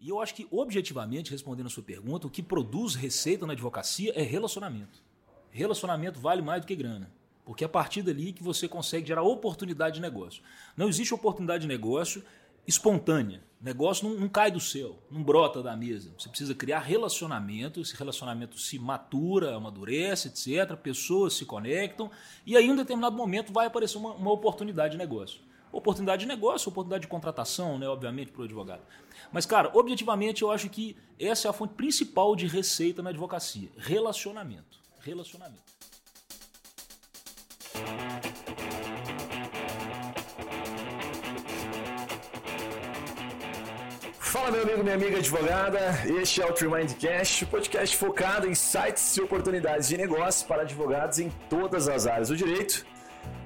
E eu acho que, objetivamente, respondendo a sua pergunta, o que produz receita na advocacia é relacionamento. Relacionamento vale mais do que grana. Porque é a partir dali que você consegue gerar oportunidade de negócio. Não existe oportunidade de negócio espontânea. Negócio não, não, cai do céu, não brota da mesa. Você precisa criar relacionamento, esse relacionamento se matura, amadurece, etc. Pessoas se conectam e aí, em um determinado momento, vai aparecer uma, uma oportunidade de negócio. Oportunidade de negócio, oportunidade de contratação, né, obviamente, para o advogado. Mas, cara, objetivamente, eu acho que essa é a fonte principal de receita na advocacia: relacionamento. Relacionamento. Fala, meu amigo, minha amiga advogada. Este é o Tremindcast, podcast focado em sites e oportunidades de negócio para advogados em todas as áreas do direito.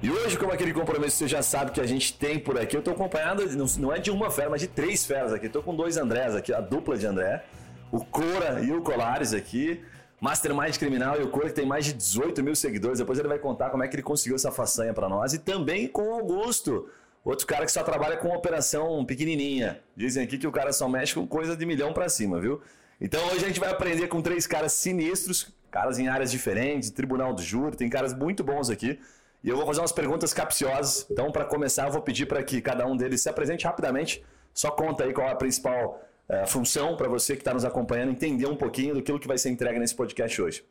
E hoje, como aquele compromisso você já sabe que a gente tem por aqui, eu estou acompanhado, não é de uma fera, mas de três feras aqui. Estou com dois Andrés aqui, a dupla de André, o Cora e o Colares aqui. Mastermind Criminal e o Cora que tem mais de 18 mil seguidores. Depois ele vai contar como é que ele conseguiu essa façanha para nós. E também com o Augusto, Outro cara que só trabalha com operação pequenininha. Dizem aqui que o cara só mexe com coisa de milhão para cima, viu? Então hoje a gente vai aprender com três caras sinistros, caras em áreas diferentes, tribunal do júri, tem caras muito bons aqui. E eu vou fazer umas perguntas capciosas. Então, para começar, eu vou pedir para que cada um deles se apresente rapidamente. Só conta aí qual é a principal é, função para você que está nos acompanhando entender um pouquinho do que vai ser entregue nesse podcast hoje.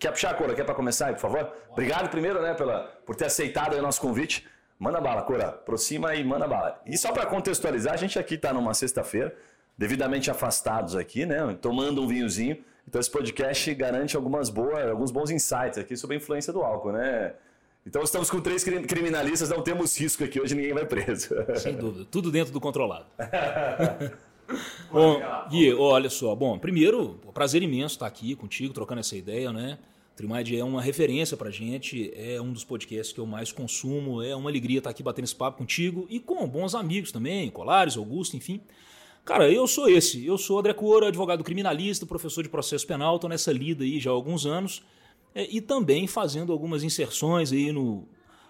Quer puxar a cor? Quer para começar aí, por favor? Obrigado primeiro, né, pela, por ter aceitado o nosso convite. Manda bala, Cora. Aproxima e manda bala. E só para contextualizar, a gente aqui está numa sexta-feira, devidamente afastados aqui, né? Tomando um vinhozinho. Então esse podcast garante algumas boas, alguns bons insights aqui sobre a influência do álcool, né? Então estamos com três criminalistas, não temos risco aqui hoje, ninguém vai preso. Sem dúvida, tudo dentro do controlado. bom, Gui, olha só, bom, primeiro, prazer imenso estar aqui contigo, trocando essa ideia, né? Trimad é uma referência para gente, é um dos podcasts que eu mais consumo, é uma alegria estar aqui batendo esse papo contigo e com bons amigos também, Colares, Augusto, enfim. Cara, eu sou esse, eu sou André Coura, advogado criminalista, professor de processo penal, estou nessa lida aí já há alguns anos e também fazendo algumas inserções aí no,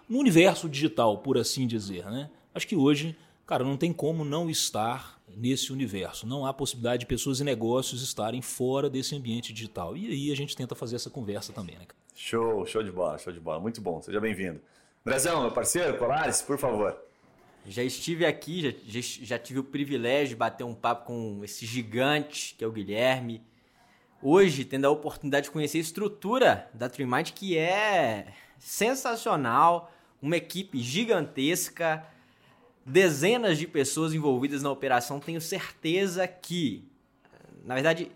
no universo digital, por assim dizer. Né? Acho que hoje, cara, não tem como não estar nesse universo. Não há possibilidade de pessoas e negócios estarem fora desse ambiente digital. E aí a gente tenta fazer essa conversa também, né? Show, show de bola, show de bola. Muito bom, seja bem-vindo. Andrezão, meu parceiro, Colares, por favor. Já estive aqui, já, já, já, tive o privilégio de bater um papo com esse gigante que é o Guilherme. Hoje, tendo a oportunidade de conhecer a estrutura da Trimind, que é sensacional, uma equipe gigantesca, dezenas de pessoas envolvidas na operação, tenho certeza que, na verdade,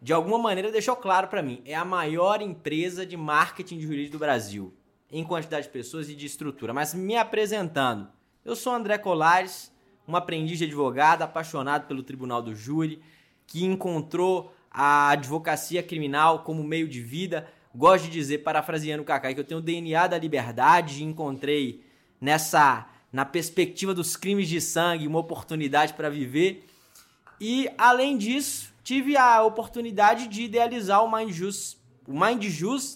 de alguma maneira deixou claro para mim, é a maior empresa de marketing de jurídico do Brasil, em quantidade de pessoas e de estrutura. Mas me apresentando, eu sou André Colares, um aprendiz de advogado, apaixonado pelo Tribunal do Júri, que encontrou a advocacia criminal como meio de vida. Gosto de dizer, parafraseando o Kaká, que eu tenho o DNA da liberdade e encontrei nessa na perspectiva dos crimes de sangue, uma oportunidade para viver. E além disso, tive a oportunidade de idealizar o Mind Juice. O Mind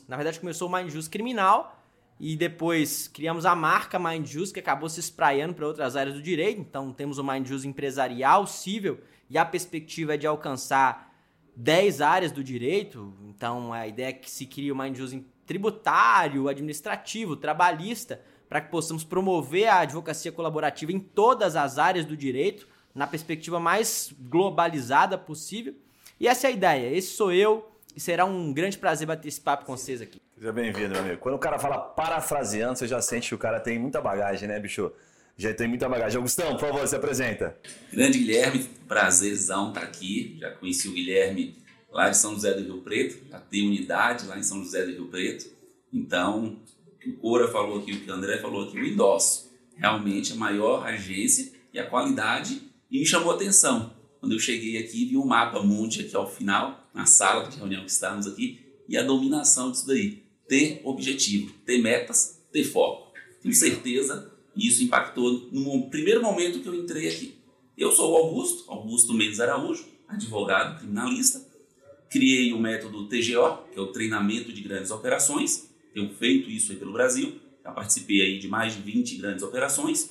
na verdade começou o Mind Juice criminal e depois criamos a marca Mind Juice que acabou se espraiando para outras áreas do direito. Então temos o Mind Juice empresarial, civil e a perspectiva é de alcançar 10 áreas do direito. Então a ideia é que se crie Mind Juice tributário, administrativo, trabalhista, para que possamos promover a advocacia colaborativa em todas as áreas do direito, na perspectiva mais globalizada possível. E essa é a ideia. Esse sou eu e será um grande prazer bater esse papo com vocês aqui. Seja bem-vindo, meu amigo. Quando o cara fala parafraseando, você já sente que o cara tem muita bagagem, né, bicho? Já tem muita bagagem. Augustão, por favor, se apresenta. Grande Guilherme, prazerzão estar aqui. Já conheci o Guilherme lá de São José do Rio Preto, já tem unidade lá em São José do Rio Preto. Então, que o Cora falou aqui, o que o André falou aqui, o endosso. Realmente a maior agência e a qualidade. E me chamou a atenção. Quando eu cheguei aqui, vi um mapa mundi aqui ao final, na sala de reunião que estávamos aqui, e a dominação disso daí. Ter objetivo, ter metas, ter foco. Tenho certeza, e isso impactou no primeiro momento que eu entrei aqui. Eu sou o Augusto, Augusto Mendes Araújo, advogado criminalista. Criei o método TGO, que é o treinamento de grandes operações, tenho feito isso aí pelo Brasil, já participei aí de mais de 20 grandes operações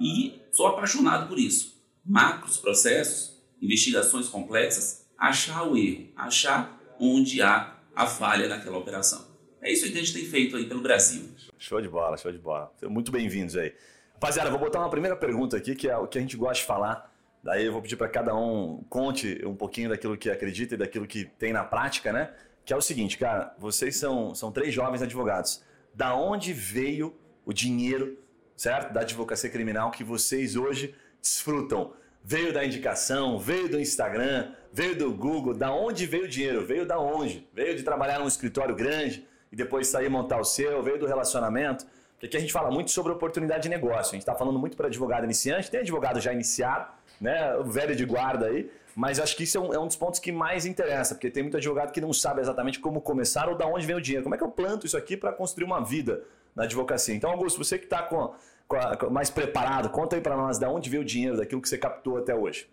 e sou apaixonado por isso. Macros, processos, investigações complexas, achar o erro, achar onde há a falha naquela operação. É isso que a gente tem feito aí pelo Brasil. Show de bola, show de bola. Muito bem-vindos aí. Rapaziada, vou botar uma primeira pergunta aqui, que é o que a gente gosta de falar. Daí eu vou pedir para cada um conte um pouquinho daquilo que acredita e daquilo que tem na prática, né? Que é o seguinte, cara, vocês são, são três jovens advogados. Da onde veio o dinheiro, certo? Da advocacia criminal que vocês hoje desfrutam? Veio da indicação, veio do Instagram, veio do Google. Da onde veio o dinheiro? Veio da onde? Veio de trabalhar num escritório grande e depois sair montar o seu, veio do relacionamento. Porque aqui a gente fala muito sobre oportunidade de negócio. A gente está falando muito para advogado iniciante, tem advogado já iniciado, né? O velho de guarda aí. Mas acho que isso é um, é um, dos pontos que mais interessa, porque tem muito advogado que não sabe exatamente como começar ou da onde vem o dinheiro. Como é que eu planto isso aqui para construir uma vida na advocacia? Então, Augusto, você que está com, com, mais preparado, conta aí para nós da onde veio o dinheiro, daquilo que você captou até hoje.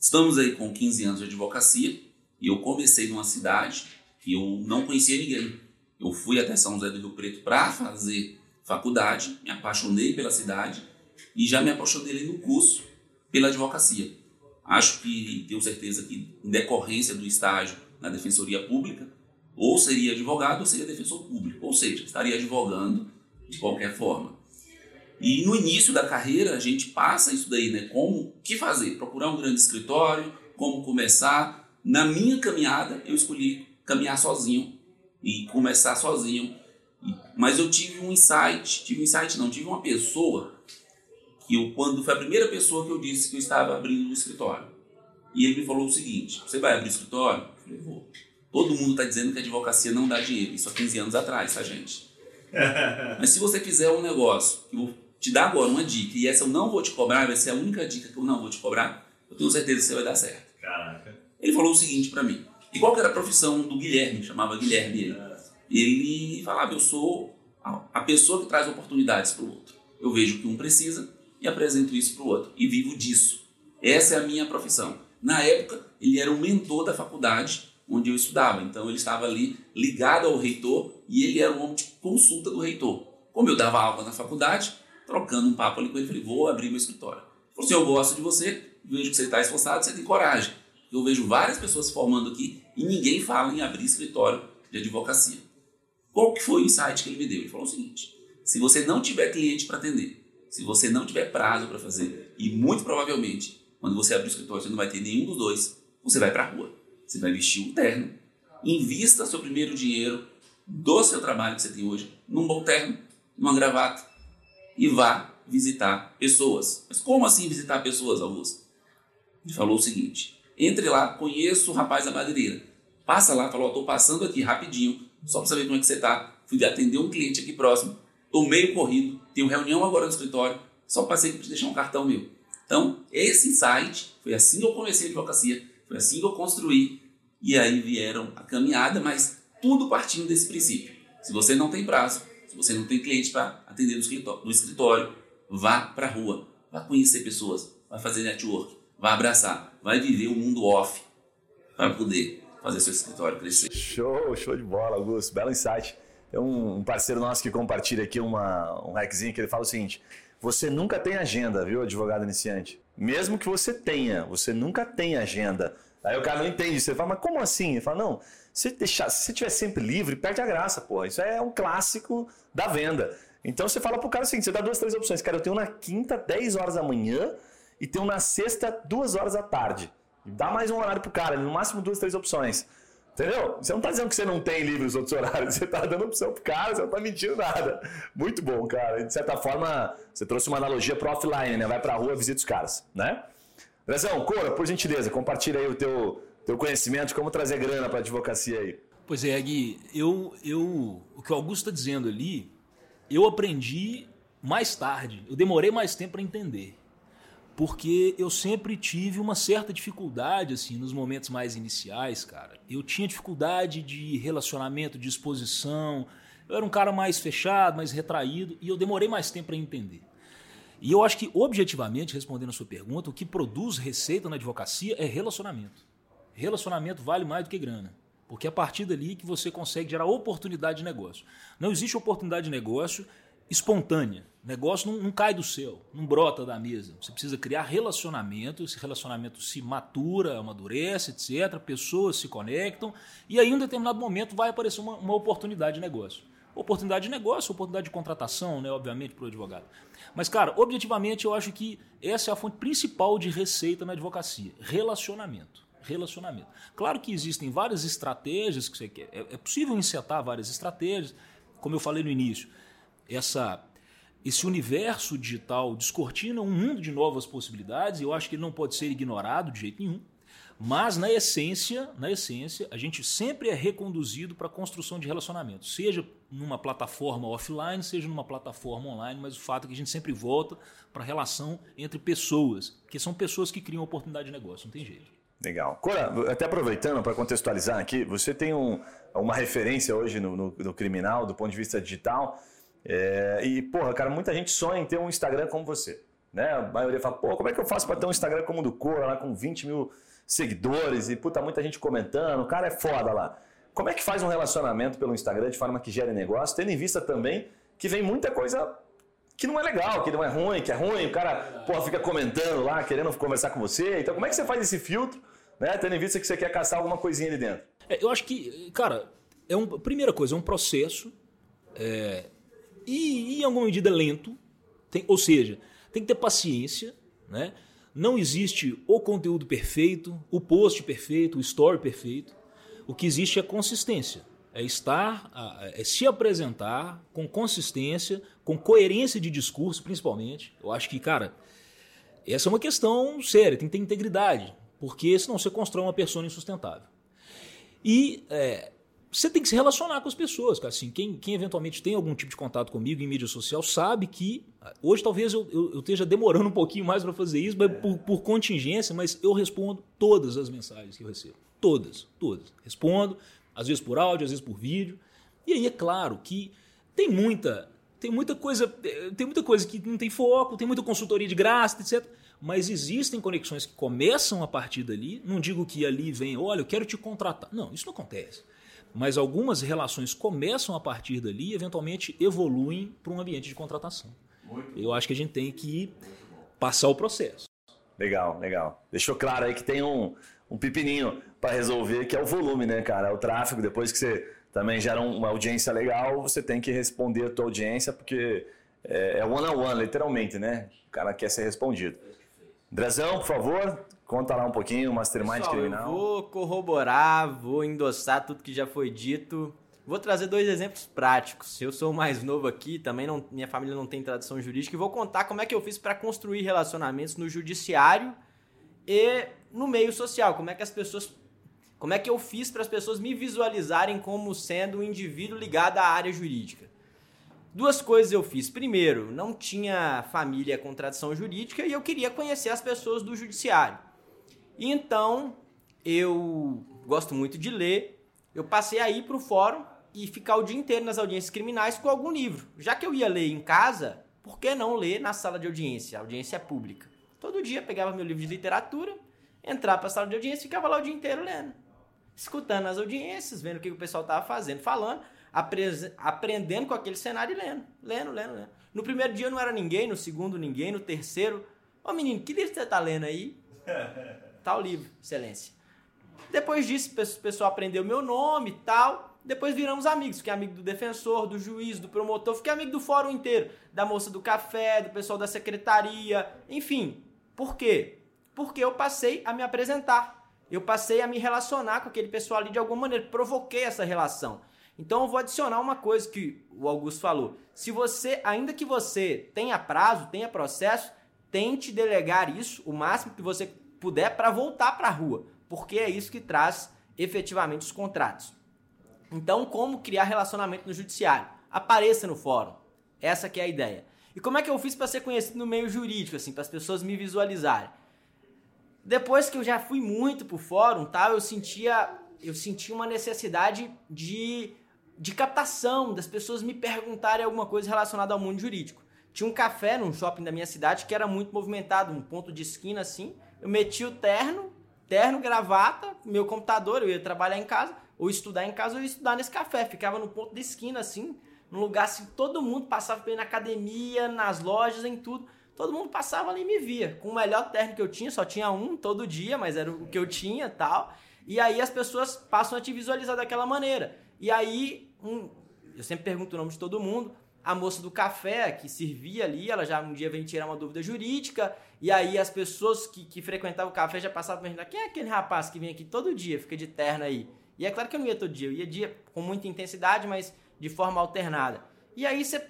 Estamos aí com 15 anos de advocacia e eu comecei numa cidade que eu não conhecia ninguém. Eu fui até São José do Rio Preto para fazer faculdade, me apaixonei pela cidade e já me apaixonei no curso pela advocacia. Acho que tenho certeza que, em decorrência do estágio na Defensoria Pública, ou seria advogado ou seria defensor público, ou seja, estaria advogando de qualquer forma. E no início da carreira a gente passa isso daí, né? Como que fazer? Procurar um grande escritório, como começar. Na minha caminhada eu escolhi caminhar sozinho e começar sozinho. Mas eu tive um insight, tive um insight não, tive uma pessoa que eu, quando foi a primeira pessoa que eu disse que eu estava abrindo um escritório. E ele me falou o seguinte: Você vai abrir escritório? Eu falei: Vou. Todo mundo está dizendo que a advocacia não dá dinheiro. Isso há 15 anos atrás, tá, gente? Mas se você fizer um negócio, que eu vou te dar agora uma dica, e essa eu não vou te cobrar, vai ser a única dica que eu não vou te cobrar, eu tenho certeza que você vai dar certo. Caraca. Ele falou o seguinte para mim: E qual era a profissão do Guilherme? Chamava Guilherme ele. Ele falava: Eu sou a pessoa que traz oportunidades para o outro. Eu vejo que um precisa, e apresento isso para o outro. E vivo disso. Essa é a minha profissão. Na época, ele era o mentor da faculdade onde eu estudava. Então, ele estava ali ligado ao reitor e ele era um homem de consulta do reitor. Como eu dava aula na faculdade, trocando um papo ali com ele, falei: vou abrir meu escritório. Ele assim: eu gosto de você, vejo que você está esforçado, você tem coragem. Eu vejo várias pessoas se formando aqui e ninguém fala em abrir escritório de advocacia. Qual que foi o insight que ele me deu? Ele falou o seguinte: se você não tiver cliente para atender, se você não tiver prazo para fazer, e muito provavelmente, quando você abrir o escritório, você não vai ter nenhum dos dois, você vai para a rua. Você vai vestir um terno, invista seu primeiro dinheiro do seu trabalho que você tem hoje num bom terno, numa gravata, e vá visitar pessoas. Mas como assim visitar pessoas, Augusto? Ele falou o seguinte: entre lá, conheço o rapaz da madeireira. Passa lá, falou: estou passando aqui rapidinho, só para saber como é que você está. Fui atender um cliente aqui próximo, estou meio corrido, tenho reunião agora no escritório, só passei para deixar um cartão meu. Então, esse insight, foi assim que eu comecei a advocacia, foi assim que eu construí, e aí vieram a caminhada, mas tudo partindo desse princípio. Se você não tem prazo, se você não tem cliente para atender no escritório, no escritório vá para a rua, vá conhecer pessoas, vá fazer network, vá abraçar, vai viver o mundo off para poder fazer seu escritório crescer. Show, show de bola, Augusto. Belo insight. Tem um parceiro nosso que compartilha aqui uma, um hackzinho que ele fala o seguinte: você nunca tem agenda, viu, advogado iniciante? Mesmo que você tenha, você nunca tem agenda. Aí o cara não entende. Você fala, mas como assim? Ele fala, não, se deixar, se você estiver sempre livre, perde a graça, pô. Isso é um clássico da venda. Então você fala pro cara o seguinte: você dá duas, três opções. Cara, eu tenho na quinta, 10 horas da manhã e tenho na sexta, duas horas da tarde. Dá mais um horário pro cara, no máximo duas, três opções. Entendeu? Você não está dizendo que você não tem livre os outros horários, você está dando opção pro cara, você não está mentindo nada. Muito bom, cara. De certa forma, você trouxe uma analogia pro offline, né? Vai pra rua, visita os caras, né? Brezão, Cora, por gentileza, compartilha aí o teu, teu conhecimento de como trazer grana para advocacia aí. Pois é, Gui, eu, eu, o que o Augusto está dizendo ali, eu aprendi mais tarde, eu demorei mais tempo para entender porque eu sempre tive uma certa dificuldade assim nos momentos mais iniciais, cara. Eu tinha dificuldade de relacionamento, de exposição. Eu era um cara mais fechado, mais retraído e eu demorei mais tempo para entender. E eu acho que objetivamente, respondendo a sua pergunta, o que produz receita na advocacia é relacionamento. Relacionamento vale mais do que grana. Porque é a partir dali que você consegue gerar oportunidade de negócio. Não existe oportunidade de negócio espontânea. O negócio não, não, cai do céu, não brota da mesa. Você precisa criar relacionamento, esse relacionamento se matura, amadurece, etc. Pessoas se conectam e aí em um determinado momento vai aparecer uma, uma oportunidade de negócio. Oportunidade de negócio, oportunidade de contratação, né, obviamente, para o advogado. Mas, cara, objetivamente eu acho que essa é a fonte principal de receita na advocacia: relacionamento. Relacionamento. Claro que existem várias estratégias que você quer. É, é possível insetar várias estratégias, como eu falei no início. Essa esse universo digital descortina um mundo de novas possibilidades e eu acho que ele não pode ser ignorado de jeito nenhum. Mas na essência, na essência, a gente sempre é reconduzido para a construção de relacionamento, seja numa plataforma offline, seja numa plataforma online, mas o fato é que a gente sempre volta para a relação entre pessoas, que são pessoas que criam oportunidade de negócio, não tem jeito. Legal. Cora, até aproveitando para contextualizar aqui, você tem um, uma referência hoje no, no, no criminal do ponto de vista digital. É, e, porra, cara, muita gente sonha em ter um Instagram como você. Né? A maioria fala, pô, como é que eu faço para ter um Instagram como o do Cora, lá com 20 mil seguidores e, puta, muita gente comentando, o cara é foda lá. Como é que faz um relacionamento pelo Instagram de forma que gere negócio, tendo em vista também que vem muita coisa que não é legal, que não é ruim, que é ruim, o cara, porra, fica comentando lá, querendo conversar com você. Então, como é que você faz esse filtro, né? Tendo em vista que você quer caçar alguma coisinha ali dentro? É, eu acho que, cara, é um, primeira coisa, é um processo. É, e, em alguma medida lento, tem, ou seja, tem que ter paciência, né? Não existe o conteúdo perfeito, o post perfeito, o story perfeito. O que existe é consistência. É estar, é se apresentar com consistência, com coerência de discurso, principalmente. Eu acho que, cara, essa é uma questão séria, tem que ter integridade, porque senão você constrói uma pessoa insustentável. E é, você tem que se relacionar com as pessoas, cara. Assim, quem, quem eventualmente tem algum tipo de contato comigo em mídia social sabe que hoje talvez eu, eu, eu esteja demorando um pouquinho mais para fazer isso, mas por, por, contingência, mas eu respondo todas as mensagens que eu recebo. Todas, todas. Respondo, às vezes por áudio, às vezes por vídeo. E aí é claro que tem muita, tem muita coisa, tem muita coisa que não tem foco, tem muita consultoria de graça, etc. Mas existem conexões que começam a partir dali. Não digo que ali vem, olha, eu quero te contratar. Não, isso não acontece mas algumas relações começam a partir dali e eventualmente evoluem para um ambiente de contratação. Eu acho que a gente tem que passar o processo. Legal, legal. Deixou claro aí que tem um, um pepininho para resolver, que é o volume, né, cara? É o tráfego. Depois que você também gera uma audiência legal, você tem que responder a tua audiência, porque é, é one on one, literalmente, né? O cara quer ser respondido. Drezão, por favor, Conta lá um pouquinho, Mastermind Pessoal, Criminal. Eu vou corroborar, vou endossar tudo que já foi dito. Vou trazer dois exemplos práticos. Eu sou o mais novo aqui, também não, minha família não tem tradição jurídica, e vou contar como é que eu fiz para construir relacionamentos no judiciário e no meio social. Como é que as pessoas. Como é que eu fiz para as pessoas me visualizarem como sendo um indivíduo ligado à área jurídica? Duas coisas eu fiz. Primeiro, não tinha família com tradição jurídica e eu queria conhecer as pessoas do judiciário. Então eu gosto muito de ler. Eu passei a ir para o fórum e ficar o dia inteiro nas audiências criminais com algum livro. Já que eu ia ler em casa, por que não ler na sala de audiência? A audiência é pública. Todo dia pegava meu livro de literatura, entrava para a sala de audiência e ficava lá o dia inteiro lendo. Escutando as audiências, vendo o que o pessoal estava fazendo, falando, aprendendo com aquele cenário e lendo. Lendo, lendo, lendo. No primeiro dia não era ninguém, no segundo ninguém, no terceiro. Ô menino, que livro você está lendo aí? tal livro, excelência. Depois disso, o pessoal aprendeu meu nome e tal. Depois viramos amigos. Fiquei amigo do defensor, do juiz, do promotor. Fiquei amigo do fórum inteiro. Da moça do café, do pessoal da secretaria. Enfim. Por quê? Porque eu passei a me apresentar. Eu passei a me relacionar com aquele pessoal ali de alguma maneira. Provoquei essa relação. Então eu vou adicionar uma coisa que o Augusto falou. Se você, ainda que você tenha prazo, tenha processo, tente delegar isso o máximo que você puder para voltar para a rua, porque é isso que traz efetivamente os contratos. Então, como criar relacionamento no judiciário? Apareça no fórum. Essa que é a ideia. E como é que eu fiz para ser conhecido no meio jurídico, assim, para as pessoas me visualizarem? Depois que eu já fui muito pro fórum, tal, eu sentia eu sentia uma necessidade de de captação, das pessoas me perguntarem alguma coisa relacionada ao mundo jurídico. Tinha um café num shopping da minha cidade que era muito movimentado, um ponto de esquina assim, eu meti o terno, terno, gravata, meu computador, eu ia trabalhar em casa, ou estudar em casa, ou ia estudar nesse café. Ficava no ponto de esquina, assim, num lugar assim, todo mundo passava na academia, nas lojas, em tudo. Todo mundo passava ali e me via. Com o melhor terno que eu tinha, só tinha um todo dia, mas era o que eu tinha tal. E aí as pessoas passam a te visualizar daquela maneira. E aí, um, eu sempre pergunto o nome de todo mundo. A moça do café que servia ali, ela já um dia veio tirar uma dúvida jurídica. E aí as pessoas que, que frequentavam o café já passavam perguntar: quem é aquele rapaz que vem aqui todo dia, fica de terno aí? E é claro que eu não ia todo dia, eu ia dia com muita intensidade, mas de forma alternada. E aí você.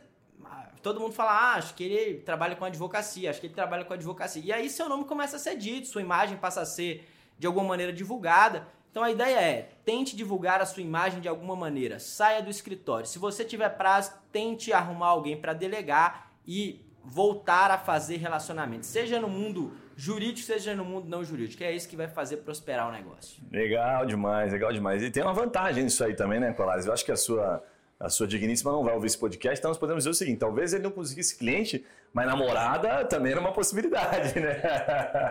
Todo mundo fala, ah, acho que ele trabalha com advocacia, acho que ele trabalha com advocacia. E aí seu nome começa a ser dito, sua imagem passa a ser de alguma maneira divulgada. Então a ideia é, tente divulgar a sua imagem de alguma maneira, saia do escritório. Se você tiver prazo, tente arrumar alguém para delegar e voltar a fazer relacionamento, seja no mundo jurídico, seja no mundo não jurídico. É isso que vai fazer prosperar o negócio. Legal demais, legal demais. E tem uma vantagem nisso aí também, né, Colares? Eu acho que a sua a sua digníssima não vai ouvir esse podcast, então nós podemos dizer o seguinte: talvez ele não conseguisse cliente, mas namorada também era uma possibilidade, né?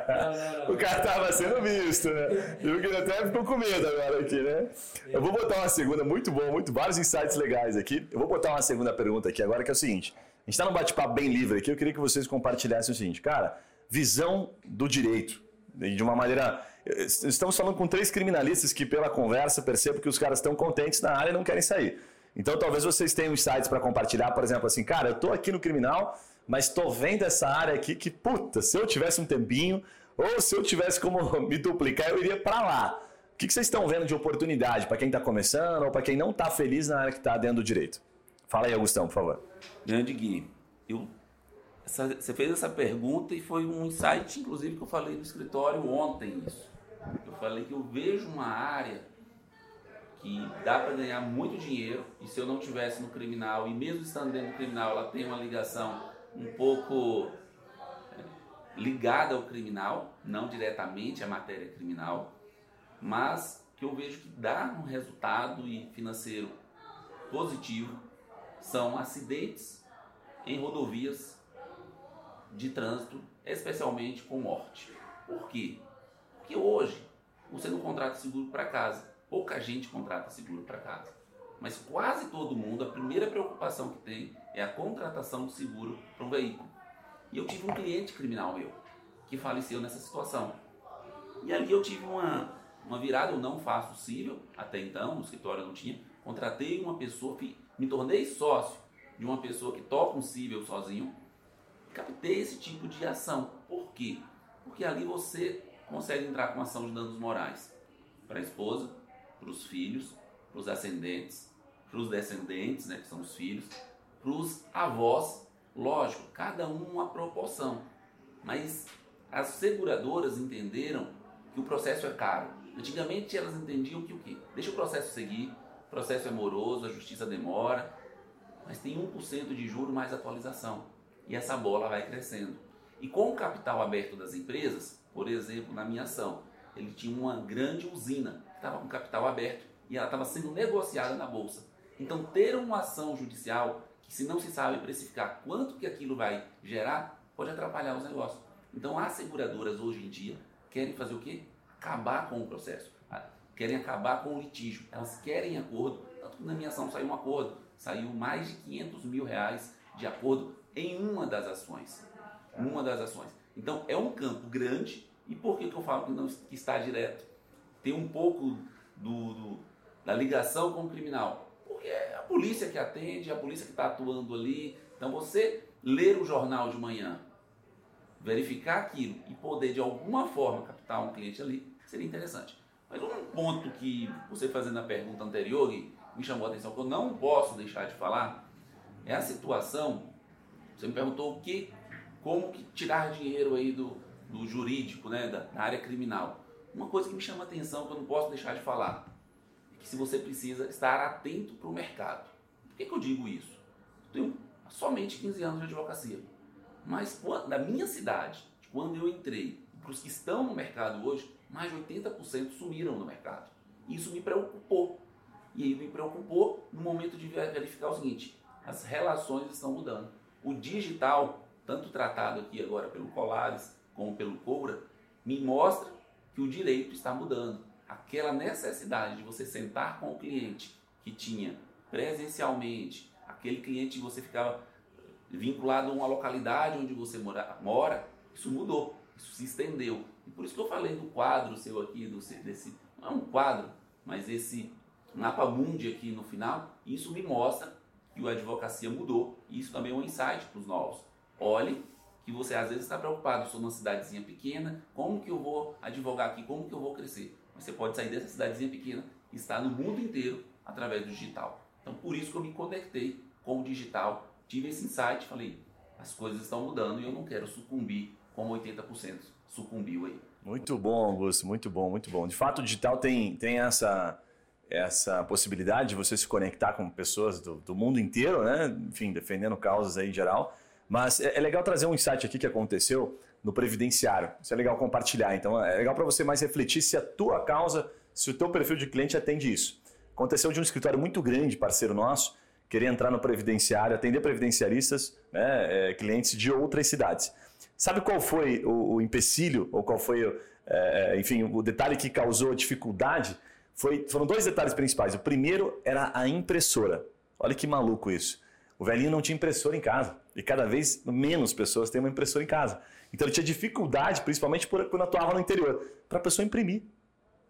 Não, não, não. o cara estava sendo visto, né? E o que até ficou com medo agora aqui, né? Eu vou botar uma segunda, muito bom, muito, vários insights legais aqui. Eu vou botar uma segunda pergunta aqui agora, que é o seguinte: a gente está num bate-papo bem livre aqui, eu queria que vocês compartilhassem o seguinte, cara, visão do direito, de uma maneira. Estamos falando com três criminalistas que, pela conversa, percebo que os caras estão contentes na área e não querem sair. Então talvez vocês tenham insights para compartilhar, por exemplo, assim, cara, eu estou aqui no criminal, mas estou vendo essa área aqui que, puta, se eu tivesse um tempinho, ou se eu tivesse como me duplicar, eu iria para lá. O que, vocês estão vendo de oportunidade para quem está começando ou para quem não está feliz na área que está dentro do direito? Fala aí, Augustão, por favor. Grande Gui, eu, essa, você fez essa pergunta e foi um insight, inclusive, que eu falei no escritório ontem isso. Eu falei que eu vejo uma área que dá para ganhar muito dinheiro e se eu não tivesse no criminal e mesmo estando dentro do criminal ela tem uma ligação um pouco é, ligada ao criminal, não diretamente à matéria criminal, mas que eu vejo que dá um resultado e financeiro positivo são acidentes em rodovias de trânsito, especialmente com morte. Por quê? Porque hoje você não contrata seguro para casa pouca gente contrata seguro para casa. Mas quase todo mundo, a primeira preocupação que tem é a contratação de seguro para um veículo. E eu tive um cliente criminal meu que faleceu nessa situação. E ali eu tive uma, uma virada, eu não faço cível, até então, no escritório não tinha. Contratei uma pessoa, me tornei sócio de uma pessoa que toca um cível sozinho. Captei esse tipo de ação. Por quê? Porque ali você consegue entrar com ação de danos morais para a esposa, para os filhos, para os ascendentes, para os descendentes, né, que são os filhos, para os avós, lógico, cada um uma proporção. Mas as seguradoras entenderam que o processo é caro. Antigamente elas entendiam que o quê? Deixa o processo seguir, o processo é moroso, a justiça demora, mas tem 1% de juro mais atualização. E essa bola vai crescendo. E com o capital aberto das empresas, por exemplo, na minha ação, ele tinha uma grande usina estava com capital aberto e ela estava sendo negociada na bolsa. Então, ter uma ação judicial que se não se sabe precificar quanto que aquilo vai gerar, pode atrapalhar os negócios. Então, as seguradoras hoje em dia querem fazer o quê? Acabar com o processo. Querem acabar com o litígio. Elas querem acordo. Tanto que na minha ação saiu um acordo. Saiu mais de 500 mil reais de acordo em uma das ações. Uma das ações. Então, é um campo grande. E por que, que eu falo que não que está direto? tem um pouco do, do, da ligação com o criminal. Porque é a polícia que atende, é a polícia que está atuando ali. Então você ler o jornal de manhã, verificar aquilo e poder de alguma forma captar um cliente ali, seria interessante. Mas um ponto que você fazendo a pergunta anterior e me chamou a atenção, que eu não posso deixar de falar, é a situação. Você me perguntou o que, como que tirar dinheiro aí do, do jurídico, né, da, da área criminal. Uma coisa que me chama a atenção, que eu não posso deixar de falar, é que se você precisa estar atento para o mercado. Por que, que eu digo isso? Eu tenho somente 15 anos de advocacia. Mas da minha cidade, quando eu entrei, para os que estão no mercado hoje, mais de 80% sumiram no mercado. Isso me preocupou. E aí me preocupou no momento de verificar o seguinte: as relações estão mudando. O digital, tanto tratado aqui agora pelo Colares como pelo Coura, me mostra que o direito está mudando. Aquela necessidade de você sentar com o cliente que tinha presencialmente, aquele cliente você ficava vinculado a uma localidade onde você mora, mora isso mudou, isso se estendeu. E por isso que eu falei do quadro seu aqui, do, desse, não é um quadro, mas esse mapa mundi aqui no final, isso me mostra que a advocacia mudou. E isso também é um insight para os novos. Olhe que você às vezes está preocupado, sou numa cidadezinha pequena, como que eu vou advogar aqui, como que eu vou crescer? Mas você pode sair dessa cidadezinha pequena e estar no mundo inteiro através do digital. Então por isso que eu me conectei com o digital, tive esse insight, falei, as coisas estão mudando e eu não quero sucumbir como 80% sucumbiu aí. Muito bom, Augusto, muito bom, muito bom. De fato, o digital tem, tem essa, essa possibilidade de você se conectar com pessoas do, do mundo inteiro, né? Enfim, defendendo causas aí em geral. Mas é, é legal trazer um insight aqui que aconteceu no previdenciário. Isso é legal compartilhar. Então, é legal para você mais refletir se a tua causa, se o teu perfil de cliente atende isso. Aconteceu de um escritório muito grande, parceiro nosso, querer entrar no previdenciário, atender previdenciaristas, né, é, clientes de outras cidades. Sabe qual foi o, o empecilho, ou qual foi, é, é enfim, o detalhe que causou dificuldade? Foi, foram dois detalhes principais. O primeiro era a impressora. Olha que maluco isso. O velhinho não tinha impressora em casa. E cada vez menos pessoas têm uma impressora em casa. Então ele tinha dificuldade, principalmente quando atuava no interior, para a pessoa imprimir.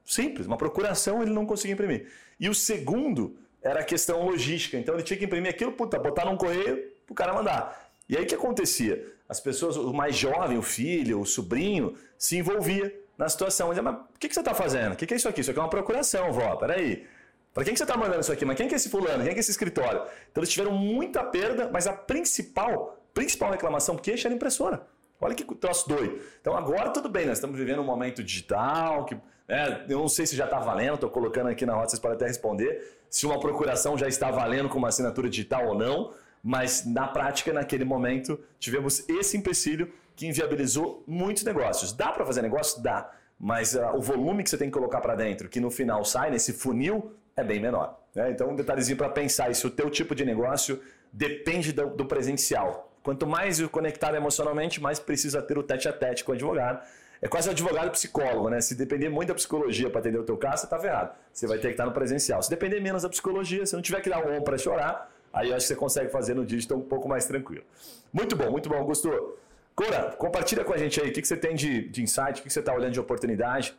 Simples, uma procuração ele não conseguia imprimir. E o segundo era a questão logística. Então ele tinha que imprimir aquilo, puta, botar num correio para o cara mandar. E aí o que acontecia? As pessoas, o mais jovem, o filho, o sobrinho, se envolvia na situação. Dizia, mas o que, que você está fazendo? O que, que é isso aqui? Isso aqui é uma procuração, vó, peraí. Para quem que você está mandando isso aqui? Mas quem que é esse fulano? Quem que é esse escritório? Então eles tiveram muita perda, mas a principal, principal reclamação queixa era impressora. Olha que troço doido. Então agora tudo bem, nós estamos vivendo um momento digital, que é, eu não sei se já está valendo, estou colocando aqui na rota, vocês podem até responder, se uma procuração já está valendo com uma assinatura digital ou não, mas na prática, naquele momento, tivemos esse empecilho que inviabilizou muitos negócios. Dá para fazer negócio? Dá. Mas uh, o volume que você tem que colocar para dentro, que no final sai nesse funil, é bem menor. Né? Então, um detalhezinho para pensar se o teu tipo de negócio depende do, do presencial. Quanto mais conectado emocionalmente, mais precisa ter o tete a tete com o advogado. É quase um advogado psicólogo, né? Se depender muito da psicologia para atender o teu caso, você está ferrado. Você vai ter que estar no presencial. Se depender menos da psicologia, se não tiver que dar um ombro para chorar, aí eu acho que você consegue fazer no digital um pouco mais tranquilo. Muito bom, muito bom, Augusto. Cora, compartilha com a gente aí o que, que você tem de, de insight, o que, que você está olhando de oportunidade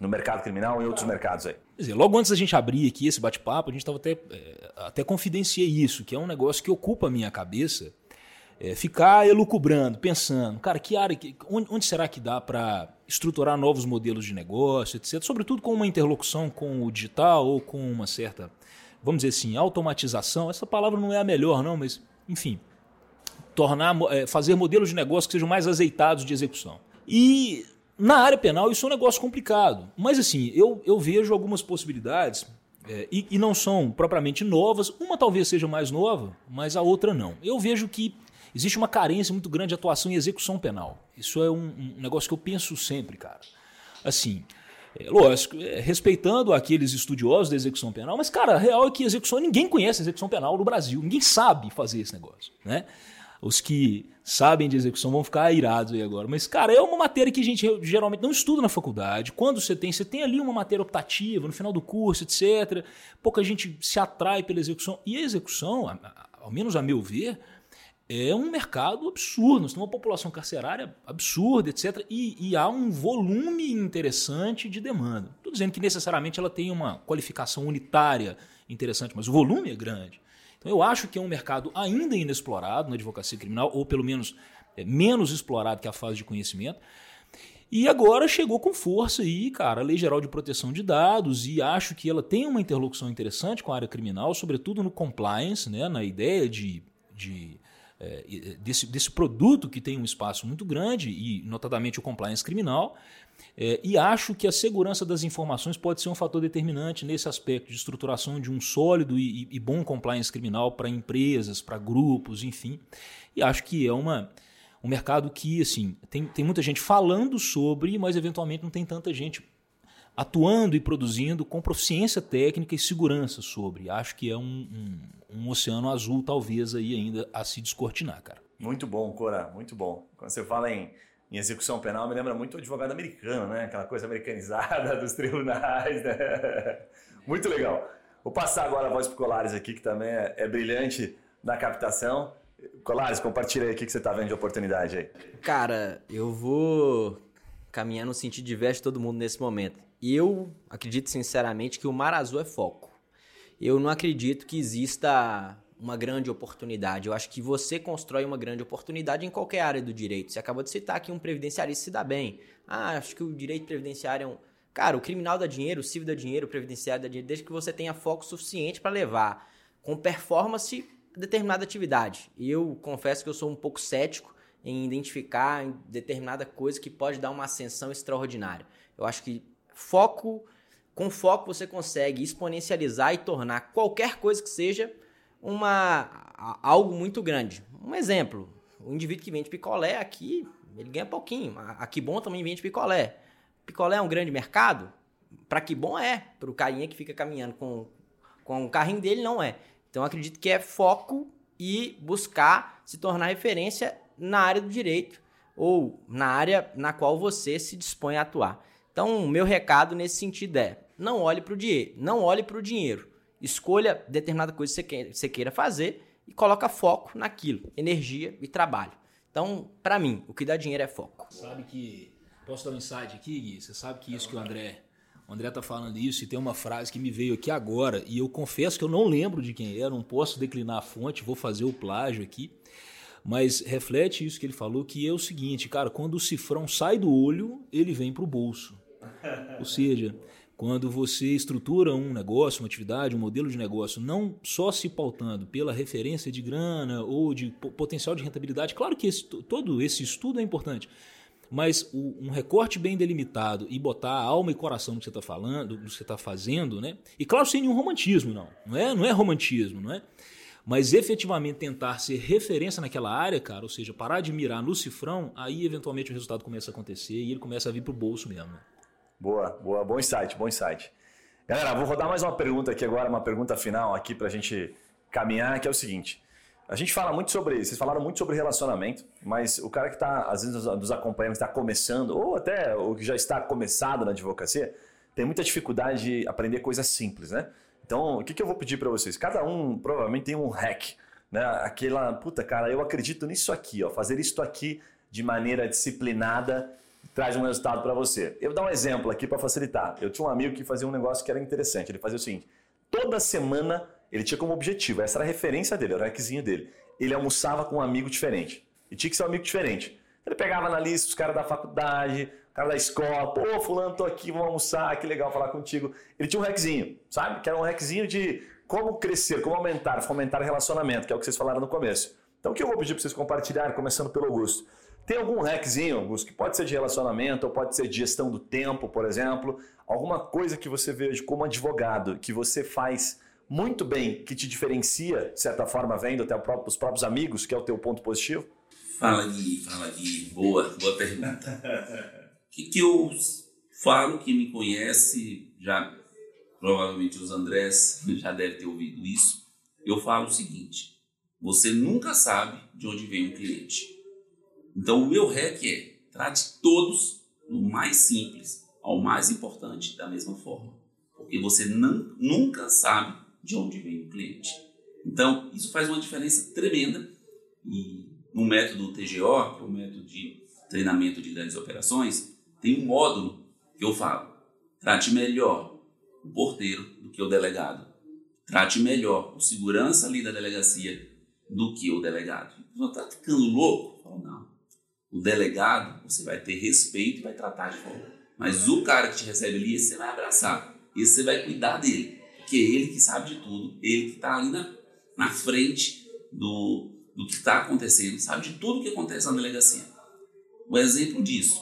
no mercado criminal e em outros mercados aí. Dizer, logo antes da gente abrir aqui esse bate-papo, a gente estava até, é, até confidenciei isso, que é um negócio que ocupa a minha cabeça, é, ficar elucubrando, pensando, cara, que área, que, onde, onde será que dá para estruturar novos modelos de negócio, etc. Sobretudo com uma interlocução com o digital ou com uma certa, vamos dizer assim, automatização. Essa palavra não é a melhor, não, mas enfim, tornar, é, fazer modelos de negócio que sejam mais azeitados de execução. E na área penal isso é um negócio complicado, mas assim, eu, eu vejo algumas possibilidades é, e, e, não são propriamente novas. Uma talvez seja mais nova, mas a outra não. Eu vejo que existe uma carência muito grande de atuação em execução penal. Isso é um, um negócio que eu penso sempre, cara. Assim, lógico, é, respeitando aqueles estudiosos da execução penal, mas, cara, a real é que execução, ninguém conhece execução penal no Brasil, ninguém sabe fazer esse negócio, né? Os que sabem de execução vão ficar irados aí agora. Mas, cara, é uma matéria que a gente geralmente não estuda na faculdade. Quando você tem, você tem ali uma matéria optativa no final do curso, etc. Pouca gente se atrai pela execução. E a execução, ao menos a meu ver, é um mercado absurdo. Nós temos uma população carcerária absurda, etc. E, e há um volume interessante de demanda. Estou dizendo que necessariamente ela tem uma qualificação unitária interessante, mas o volume é grande. Então eu acho que é um mercado ainda inexplorado na advocacia criminal, ou pelo menos é, menos explorado que a fase de conhecimento. E agora chegou com força aí, cara, a Lei Geral de Proteção de Dados, e acho que ela tem uma interlocução interessante com a área criminal, sobretudo no compliance, né, na ideia de, de é, desse, desse produto que tem um espaço muito grande, e notadamente o compliance criminal, é, e acho que a segurança das informações pode ser um fator determinante nesse aspecto de estruturação de um sólido e, e bom compliance criminal para empresas, para grupos, enfim. E acho que é uma, um mercado que assim tem, tem muita gente falando sobre, mas eventualmente não tem tanta gente atuando e produzindo com proficiência técnica e segurança sobre. Acho que é um, um, um oceano azul, talvez, aí ainda a se descortinar, cara. Muito bom, Cora, muito bom. Quando você fala em em execução penal me lembra muito o advogado americano, né? Aquela coisa americanizada dos tribunais, né? Muito legal. Vou passar agora a voz para Colares aqui, que também é, é brilhante. na captação. Colares, compartilha aí o que, que você está vendo de oportunidade aí. Cara, eu vou caminhar no sentido diverso de todo mundo nesse momento. Eu acredito sinceramente que o Mar Azul é foco. Eu não acredito que exista uma grande oportunidade. Eu acho que você constrói uma grande oportunidade em qualquer área do direito. Você acabou de citar que um previdenciarista se dá bem. Ah, acho que o direito previdenciário é um. Cara, o criminal dá dinheiro, o civil dá dinheiro, o previdenciário dá dinheiro, desde que você tenha foco suficiente para levar com performance determinada atividade. E eu confesso que eu sou um pouco cético em identificar determinada coisa que pode dar uma ascensão extraordinária. Eu acho que foco, com foco você consegue exponencializar e tornar qualquer coisa que seja uma algo muito grande. Um exemplo, o indivíduo que vende picolé aqui, ele ganha pouquinho. A que bom também vende picolé. Picolé é um grande mercado? Para que bom é, para o carinha que fica caminhando com, com o carrinho dele não é. Então acredito que é foco e buscar se tornar referência na área do direito ou na área na qual você se dispõe a atuar. Então, meu recado nesse sentido é: não olhe para o dinheiro, não olhe para o dinheiro. Escolha determinada coisa que você queira fazer e coloca foco naquilo, energia e trabalho. Então, para mim, o que dá dinheiro é foco. Sabe que posso dar um insight aqui, Gui? Você sabe que isso que o André o André tá falando isso e tem uma frase que me veio aqui agora e eu confesso que eu não lembro de quem é, não posso declinar a fonte, vou fazer o plágio aqui. Mas reflete isso que ele falou, que é o seguinte, cara, quando o cifrão sai do olho, ele vem para o bolso. Ou seja, quando você estrutura um negócio, uma atividade, um modelo de negócio, não só se pautando pela referência de grana ou de potencial de rentabilidade, claro que esse, todo esse estudo é importante, mas o, um recorte bem delimitado e botar alma e coração no que você está falando, no que você está fazendo, né? E claro, sem nenhum romantismo, não. Não é, não é romantismo, não é? Mas efetivamente tentar ser referência naquela área, cara, ou seja, parar de mirar no cifrão, aí eventualmente o resultado começa a acontecer e ele começa a vir pro bolso mesmo. Né? Boa, boa, bom insight, bom insight. Galera, vou rodar mais uma pergunta aqui agora, uma pergunta final aqui pra gente caminhar, que é o seguinte. A gente fala muito sobre, vocês falaram muito sobre relacionamento, mas o cara que está, às vezes, nos acompanhando, está começando, ou até o que já está começado na advocacia, tem muita dificuldade de aprender coisas simples, né? Então, o que, que eu vou pedir para vocês? Cada um provavelmente tem um hack, né? Aquela, puta, cara, eu acredito nisso aqui, ó, fazer isso aqui de maneira disciplinada traz um resultado para você. Eu vou dar um exemplo aqui para facilitar. Eu tinha um amigo que fazia um negócio que era interessante. Ele fazia o seguinte: toda semana ele tinha como objetivo, essa era a referência dele, era o requisito dele. Ele almoçava com um amigo diferente. E tinha que ser um amigo diferente. Ele pegava na lista os caras da faculdade, o cara da escola, pô, fulano, tô aqui, vamos almoçar, que legal falar contigo. Ele tinha um requisito, sabe? Que era um requisito de como crescer, como aumentar, fomentar relacionamento, que é o que vocês falaram no começo. Então o que eu vou pedir para vocês compartilharem, começando pelo Augusto? Tem algum hackzinho, Augusto, que pode ser de relacionamento, ou pode ser de gestão do tempo, por exemplo, alguma coisa que você veja como advogado, que você faz muito bem, que te diferencia, de certa forma, vendo até os próprios amigos, que é o teu ponto positivo? Fala, Gui, fala, Gui. Boa, boa pergunta. O que, que eu falo, que me conhece, já provavelmente os Andrés já devem ter ouvido isso. Eu falo o seguinte: você nunca sabe de onde vem um cliente. Então, o meu rec é trate todos do mais simples ao mais importante da mesma forma. Porque você não, nunca sabe de onde vem o cliente. Então, isso faz uma diferença tremenda. E no método TGO, que é o método de treinamento de grandes operações, tem um módulo que eu falo: trate melhor o porteiro do que o delegado. Trate melhor o segurança ali da delegacia do que o delegado. Você está ficando louco? Falo, não. O delegado, você vai ter respeito e vai tratar de forma. Mas o cara que te recebe ali, esse você vai abraçar. Esse você vai cuidar dele que é ele que sabe de tudo, ele que está ali na, na frente do, do que está acontecendo, sabe de tudo que acontece na delegacia. O exemplo disso,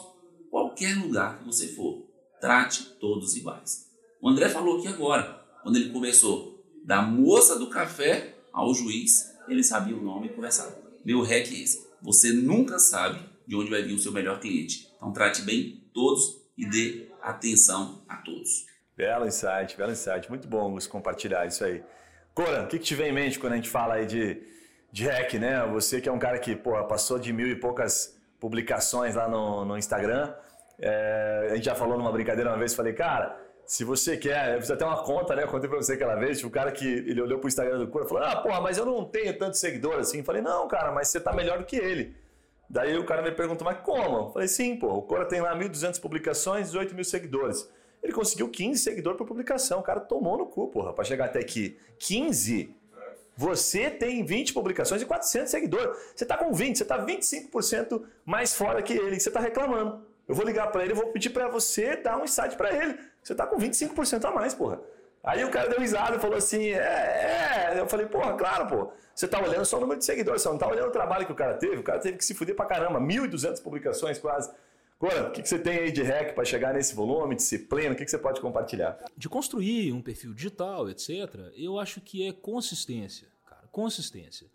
qualquer lugar que você for, trate todos iguais. O André falou aqui agora, quando ele começou, da moça do café ao juiz, ele sabia o nome e conversava. Meu rec é esse. Você nunca sabe de onde vai vir o seu melhor cliente. Então trate bem todos e dê atenção a todos. Belo insight, belo insight. Muito bom, Gus, compartilhar isso aí. Coran, o que, que te vem em mente quando a gente fala aí de, de hack, né? Você que é um cara que pô, passou de mil e poucas publicações lá no, no Instagram. É, a gente já falou numa brincadeira uma vez, falei, cara, Se você quer, eu fiz até uma conta, né? Eu contei pra você aquela vez, tipo, o cara que ele olhou pro Instagram do Cura e falou: Ah, porra, mas eu não tenho tanto seguidor assim. Eu falei, não, cara, mas você tá melhor do que ele. Daí o cara me perguntou, mas como? Eu falei, sim, pô, o Cora tem lá 1.200 publicações, 18 mil seguidores. Ele conseguiu 15 seguidores por publicação. O cara tomou no cu, porra, pra chegar até aqui. 15? Você tem 20 publicações e 400 seguidores. Você tá com 20, você tá 25% mais fora que ele. Você tá reclamando. Eu vou ligar para ele e vou pedir para você dar um insight para ele. Você tá com 25% a mais, porra. Aí o cara deu risada e falou assim: é, é. Eu falei, porra, claro, pô. Você tá olhando só o número de seguidores, você não tá olhando o trabalho que o cara teve. O cara teve que se fuder pra caramba. 1.200 publicações quase. Agora, o que, que você tem aí de hack para chegar nesse volume, disciplina? O que, que você pode compartilhar? De construir um perfil digital, etc., eu acho que é consistência, cara. Consistência.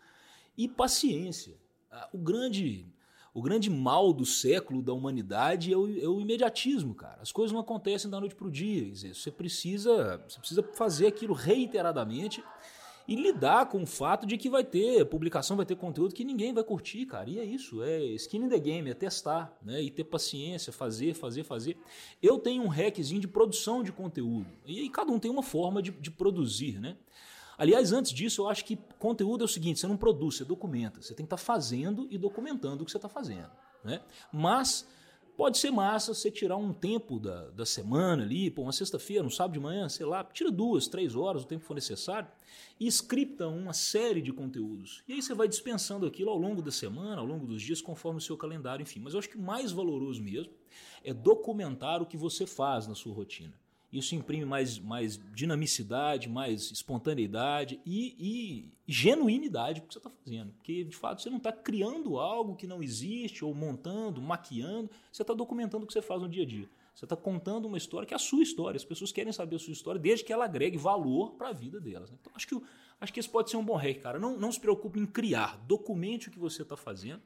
E paciência. Ah, o grande o grande mal do século da humanidade é o, é o imediatismo, cara. As coisas não acontecem da noite para o dia. Você precisa, você precisa fazer aquilo reiteradamente e lidar com o fato de que vai ter publicação, vai ter conteúdo que ninguém vai curtir, cara. E é isso, é skin in the game, é testar, né? E ter paciência, fazer, fazer, fazer. Eu tenho um hackzinho de produção de conteúdo. E cada um tem uma forma de, de produzir, né? Aliás, antes disso, eu acho que conteúdo é o seguinte: você não produz, você documenta. Você tem que estar tá fazendo e documentando o que você está fazendo. Né? Mas pode ser massa você tirar um tempo da, da semana ali, pô, uma sexta-feira, um sábado de manhã, sei lá, tira duas, três horas, o tempo que for necessário, e scripta uma série de conteúdos. E aí você vai dispensando aquilo ao longo da semana, ao longo dos dias, conforme o seu calendário, enfim. Mas eu acho que o mais valoroso mesmo é documentar o que você faz na sua rotina. Isso imprime mais, mais dinamicidade, mais espontaneidade e, e genuinidade o que você está fazendo. Porque, de fato, você não está criando algo que não existe, ou montando, maquiando, você está documentando o que você faz no dia a dia. Você está contando uma história que é a sua história. As pessoas querem saber a sua história desde que ela agregue valor para a vida delas. Né? Então, acho que, acho que esse pode ser um bom hack, cara. Não, não se preocupe em criar. Documente o que você está fazendo,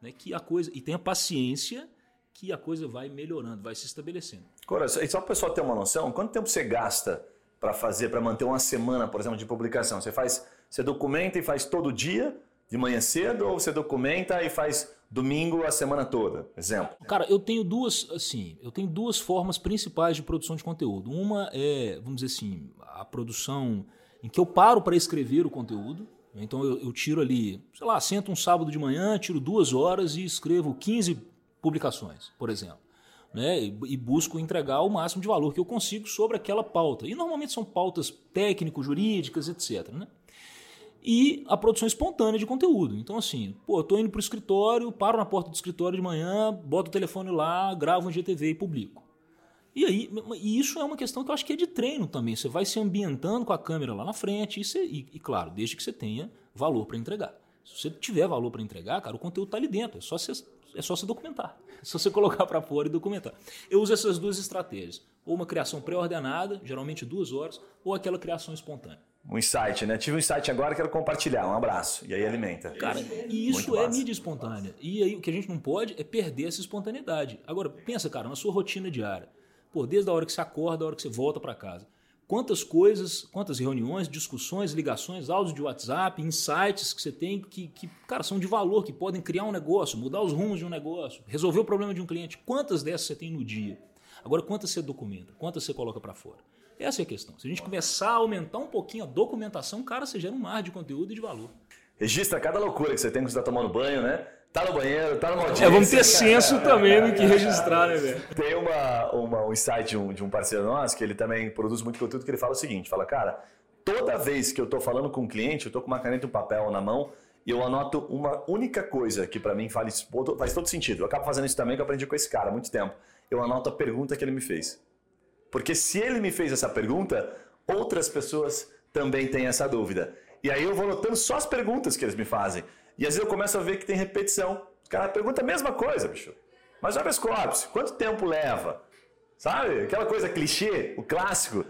né? que a coisa e tenha paciência que a coisa vai melhorando, vai se estabelecendo. Cora, só para o pessoal ter uma noção, quanto tempo você gasta para fazer, para manter uma semana, por exemplo, de publicação? Você faz, você documenta e faz todo dia, de manhã cedo, ou você documenta e faz domingo a semana toda? Exemplo. Cara, eu tenho duas, assim, eu tenho duas formas principais de produção de conteúdo. Uma é, vamos dizer assim, a produção em que eu paro para escrever o conteúdo. Então eu, eu tiro ali, sei lá, sento um sábado de manhã, tiro duas horas e escrevo 15 publicações, por exemplo. Né, e busco entregar o máximo de valor que eu consigo sobre aquela pauta. E normalmente são pautas técnico-jurídicas, etc. Né? E a produção espontânea de conteúdo. Então, assim, pô, eu tô indo pro escritório, paro na porta do escritório de manhã, boto o telefone lá, gravo um GTV e publico. E aí, e isso é uma questão que eu acho que é de treino também. Você vai se ambientando com a câmera lá na frente, e, você, e, e claro, desde que você tenha valor para entregar. Se você tiver valor para entregar, cara, o conteúdo está ali dentro. É só você é só se documentar. É só você colocar para fora e documentar. Eu uso essas duas estratégias. Ou uma criação pré-ordenada, geralmente duas horas, ou aquela criação espontânea. Um insight, né? Tive um insight agora, quero compartilhar. Um abraço. E aí alimenta. Cara, e isso Muito é massa. mídia espontânea. E aí o que a gente não pode é perder essa espontaneidade. Agora, pensa, cara, na sua rotina diária. Pô, desde a hora que você acorda, a hora que você volta para casa quantas coisas, quantas reuniões, discussões, ligações, áudios de WhatsApp, insights que você tem que, que, cara, são de valor, que podem criar um negócio, mudar os rumos de um negócio, resolver o problema de um cliente. Quantas dessas você tem no dia? Agora, quantas você documenta? Quantas você coloca para fora? Essa é a questão. Se a gente começar a aumentar um pouquinho a documentação, cara, você gera um mar de conteúdo e de valor. Registra cada loucura que você tem quando você está tomando banho, né? Tá no banheiro, tá no audiência. É, vamos ter senso também no que registrar, né, velho? Tem uma, uma, um insight de um, de um parceiro nosso, que ele também produz muito conteúdo, que ele fala o seguinte, fala, cara, toda vez que eu tô falando com um cliente, eu tô com uma caneta e um papel na mão, e eu anoto uma única coisa que para mim faz, faz todo sentido. Eu acabo fazendo isso também, que eu aprendi com esse cara há muito tempo. Eu anoto a pergunta que ele me fez. Porque se ele me fez essa pergunta, outras pessoas também têm essa dúvida. E aí eu vou anotando só as perguntas que eles me fazem. E às vezes eu começo a ver que tem repetição. O cara pergunta a mesma coisa, bicho. Mas habeas corpus, quanto tempo leva? Sabe? Aquela coisa clichê, o clássico.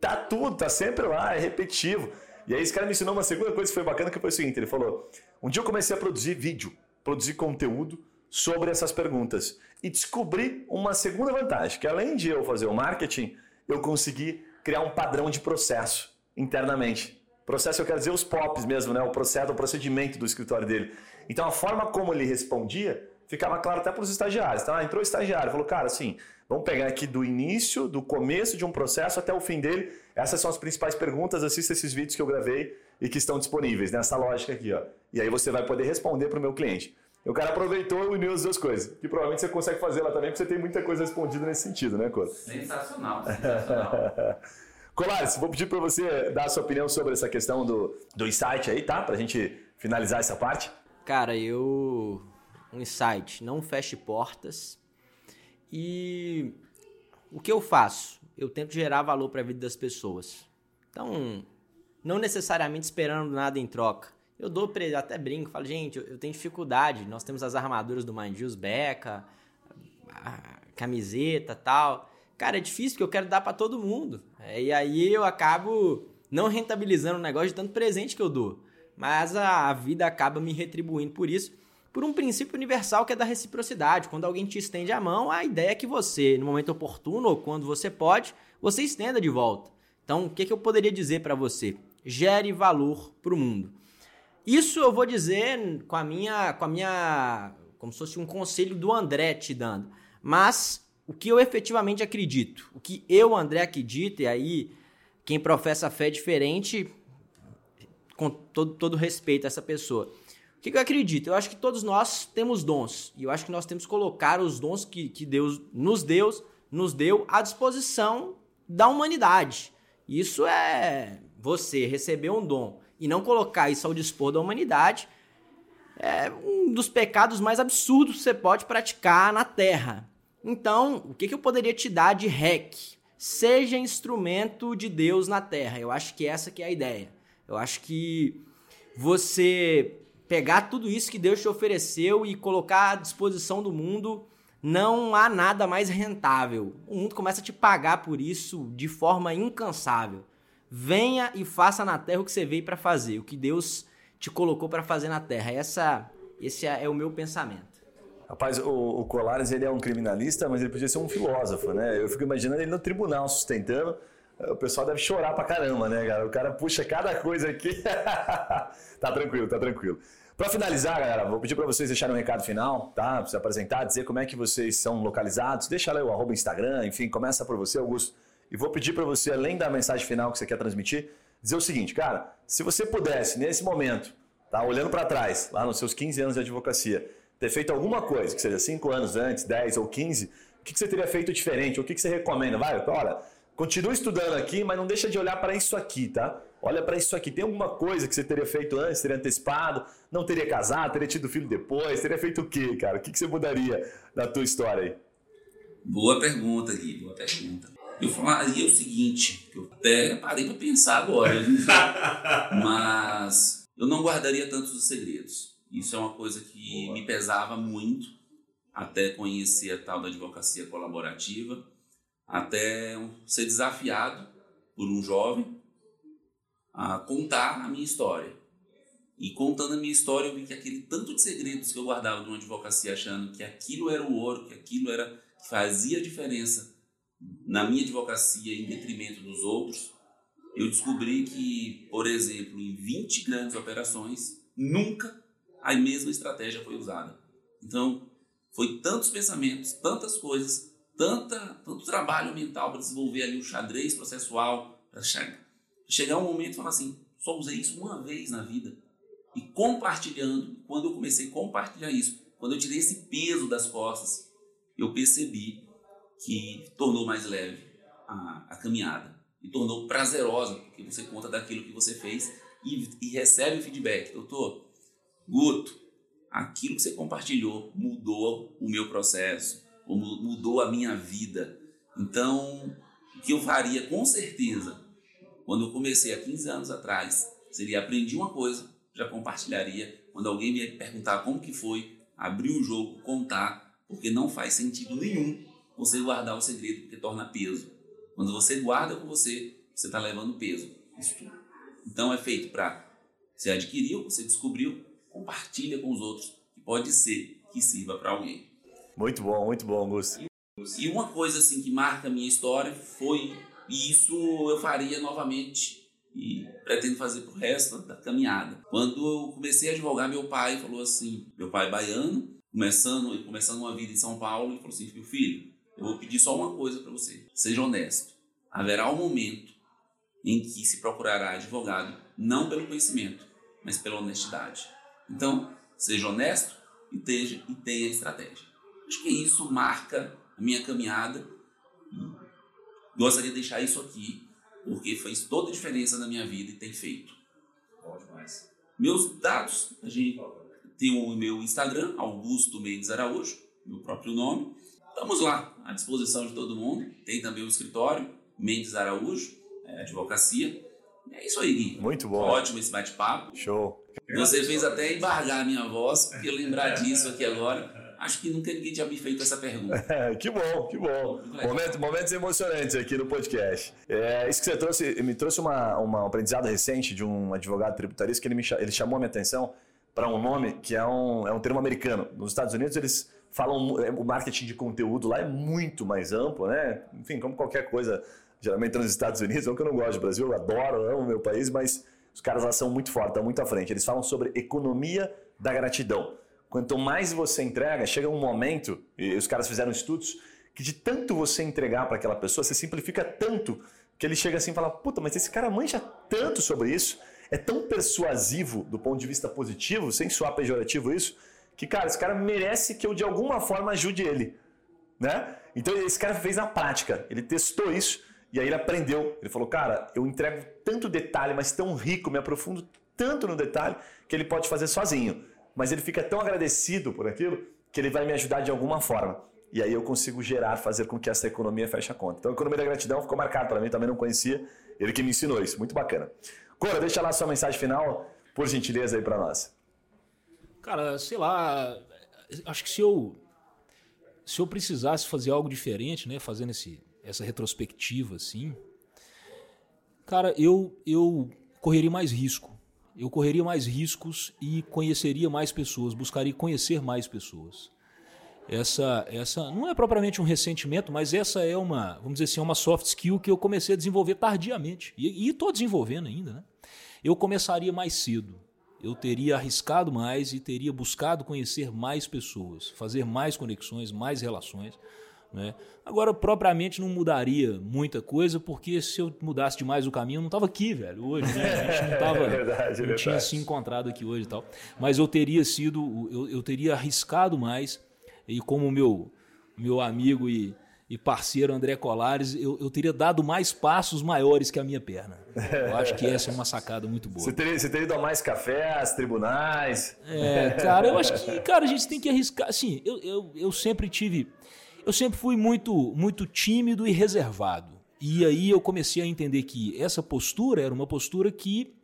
Tá tudo, tá sempre lá, é repetitivo. E aí esse cara me ensinou uma segunda coisa que foi bacana, que foi o seguinte, ele falou, um dia eu comecei a produzir vídeo, produzir conteúdo sobre essas perguntas. E descobri uma segunda vantagem, que além de eu fazer o marketing, eu consegui criar um padrão de processo internamente. Processo eu quero dizer os POPs mesmo, né? O processo, o procedimento do escritório dele. Então a forma como ele respondia ficava claro até para os estagiários. Então, ah, entrou o estagiário, falou, cara, assim, vamos pegar aqui do início, do começo de um processo até o fim dele. Essas são as principais perguntas, assista esses vídeos que eu gravei e que estão disponíveis nessa lógica aqui, ó. E aí você vai poder responder para o meu cliente. E o cara aproveitou e uniu as duas coisas. Que provavelmente você consegue fazer lá também, porque você tem muita coisa respondida nesse sentido, né, Cor? Sensacional, sensacional. Colares, vou pedir para você dar a sua opinião sobre essa questão do, do insight aí, tá? Para a gente finalizar essa parte. Cara, eu. Um insight, não feche portas. E o que eu faço? Eu tento gerar valor para a vida das pessoas. Então, não necessariamente esperando nada em troca. Eu dou pra ele, até brinco, falo, gente, eu, tenho dificuldade. Nós temos as armaduras do Mind Beca, a camiseta tal. Cara, é difícil porque eu quero dar para todo mundo. É, e aí eu acabo não rentabilizando o negócio de tanto presente que eu dou. Mas a, vida acaba me retribuindo por isso por um princípio universal que é da reciprocidade. Quando alguém te estende a mão, a ideia é que você, no momento oportuno ou quando você pode, você estenda de volta. Então, o que, que eu poderia dizer para você? Gere valor para o mundo. Isso eu vou dizer com a minha, com a minha, como se fosse um conselho do André te dando. Mas o que eu efetivamente acredito, o que eu, André, acredito, e aí quem professa fé diferente, com todo, todo respeito a essa pessoa. O que, que eu acredito? Eu acho que todos nós temos dons. E eu acho que nós temos que colocar os dons que, que Deus nos deu, nos deu à disposição da humanidade. Isso é você receber um dom e não colocar isso ao dispor da humanidade é um dos pecados mais absurdos que você pode praticar na Terra. Então, o que, que eu poderia te dar de rec? Seja instrumento de Deus na Terra. Eu acho que essa que é a ideia. Eu acho que você pegar tudo isso que Deus te ofereceu e colocar à disposição do mundo, não há nada mais rentável. O mundo começa a te pagar por isso de forma incansável. Venha e faça na terra o que você veio para fazer, o que Deus te colocou para fazer na terra. Essa, esse é o meu pensamento. Rapaz, o, o Colares ele é um criminalista, mas ele podia ser um filósofo, né? Eu fico imaginando ele no tribunal sustentando. O pessoal deve chorar pra caramba, né, cara? O cara puxa cada coisa aqui. tá tranquilo, tá tranquilo. Para finalizar, galera, vou pedir para vocês deixarem um recado final, tá? Se apresentar, dizer como é que vocês são localizados. Deixa lá o arroba Instagram, enfim, começa por você, Augusto. E vou pedir para você, além da mensagem final que você quer transmitir, dizer o seguinte, cara, se você pudesse, nesse momento, tá, olhando para trás, lá nos seus 15 anos de advocacia, ter feito alguma coisa, que seja 5 anos antes, 10 ou 15, o que, que você teria feito diferente? O que, que você recomenda? Vai, olha, continua estudando aqui, mas não deixa de olhar para isso aqui, tá? Olha para isso aqui. Tem alguma coisa que você teria feito antes, teria antecipado, não teria casado, teria tido filho depois, teria feito o quê, cara? O que, que você mudaria na tua história aí? Boa pergunta, Gui, boa pergunta eu falaria o seguinte, que eu até parei para pensar agora, mas eu não guardaria tantos os segredos. Isso é uma coisa que me pesava muito até conhecer a tal da advocacia colaborativa, até ser desafiado por um jovem a contar a minha história. E contando a minha história, eu vi que aquele tanto de segredos que eu guardava de uma advocacia achando que aquilo era o ouro, que aquilo era que fazia diferença na minha advocacia em detrimento dos outros, eu descobri que, por exemplo, em 20 grandes operações, nunca a mesma estratégia foi usada. Então, foi tantos pensamentos, tantas coisas, tanta, tanto trabalho mental para desenvolver ali o xadrez processual, para chegar um momento e falar assim, só usei isso uma vez na vida. E compartilhando, quando eu comecei a compartilhar isso, quando eu tirei esse peso das costas, eu percebi que tornou mais leve a, a caminhada e tornou prazerosa, porque você conta daquilo que você fez e, e recebe o feedback. Doutor, Guto, aquilo que você compartilhou mudou o meu processo, mudou a minha vida. Então, o que eu faria com certeza, quando eu comecei há 15 anos atrás, seria aprendi uma coisa, já compartilharia. Quando alguém me perguntar como que foi, abrir o jogo, contar, porque não faz sentido nenhum você guardar o segredo, porque torna peso. Quando você guarda com você, você está levando peso. Então é feito para você adquiriu, você descobriu, compartilha com os outros, que pode ser que sirva para alguém. Muito bom, muito bom, Augusto. E uma coisa assim que marca a minha história foi, e isso eu faria novamente e pretendo fazer pro resto da caminhada. Quando eu comecei a advogar, meu pai falou assim, meu pai baiano, começando, começando uma vida em São Paulo, e falou assim: meu filho, eu vou pedir só uma coisa para você: seja honesto. Haverá um momento em que se procurará advogado, não pelo conhecimento, mas pela honestidade. Então, seja honesto e, teja, e tenha estratégia. Acho que isso marca a minha caminhada. Gostaria de deixar isso aqui, porque fez toda a diferença na minha vida e tem feito. Bom demais. Meus dados, a gente tem o meu Instagram, Augusto Mendes Araújo, meu próprio nome. Estamos lá, à disposição de todo mundo. Tem também o escritório, Mendes Araújo, é, Advocacia. É isso aí, Gui. Muito bom. Ótimo esse bate-papo. Show. Você fez até embargar a minha voz, porque eu lembrar disso aqui agora. Acho que nunca ninguém tinha me feito essa pergunta. que bom, que bom. Momento, momentos emocionantes aqui no podcast. É, isso que você trouxe, me trouxe uma, uma, um aprendizado recente de um advogado tributarista que ele, me, ele chamou a minha atenção para um nome que é um, é um termo americano. Nos Estados Unidos eles falam, é, o marketing de conteúdo lá é muito mais amplo, né? Enfim, como qualquer coisa, geralmente nos Estados Unidos, não que eu não gosto do Brasil, eu adoro, amo o meu país, mas os caras lá são muito fortes, estão muito à frente. Eles falam sobre economia da gratidão. Quanto mais você entrega, chega um momento, e os caras fizeram estudos, que de tanto você entregar para aquela pessoa, você simplifica tanto que ele chega assim e fala: Puta, mas esse cara manja tanto sobre isso, é tão persuasivo do ponto de vista positivo, sem soar pejorativo isso, que, cara, esse cara merece que eu de alguma forma ajude ele. Né? Então esse cara fez na prática, ele testou isso e aí ele aprendeu. Ele falou, cara, eu entrego tanto detalhe, mas tão rico, me aprofundo tanto no detalhe que ele pode fazer sozinho mas ele fica tão agradecido por aquilo que ele vai me ajudar de alguma forma. E aí eu consigo gerar, fazer com que essa economia feche a conta. Então a economia da gratidão ficou marcada para mim, também não conhecia. Ele que me ensinou isso, muito bacana. Cora, deixa lá sua mensagem final, por gentileza aí para nós. Cara, sei lá, acho que se eu se eu precisasse fazer algo diferente, né, fazendo esse, essa retrospectiva assim, cara, eu eu correria mais risco eu correria mais riscos e conheceria mais pessoas, buscaria conhecer mais pessoas. Essa, essa não é propriamente um ressentimento, mas essa é uma, vamos dizer assim, uma soft skill que eu comecei a desenvolver tardiamente e estou desenvolvendo ainda. Né? Eu começaria mais cedo, eu teria arriscado mais e teria buscado conhecer mais pessoas, fazer mais conexões, mais relações. Né? Agora, propriamente não mudaria muita coisa, porque se eu mudasse demais o caminho, eu não estava aqui, velho, hoje. Né? A gente não, tava, é verdade, não tinha se encontrado aqui hoje e tal. Mas eu teria sido, eu, eu teria arriscado mais, e como meu, meu amigo e, e parceiro André Colares, eu, eu, teria dado mais passos maiores que a minha perna. Eu acho que essa é uma sacada muito boa. Você teria, você teria ido a mais cafés, tribunais? É, cara, eu acho que, cara, a gente tem que arriscar. Assim, eu, eu, eu sempre tive eu sempre fui muito, muito tímido e reservado. E aí eu comecei a entender que essa postura era uma postura que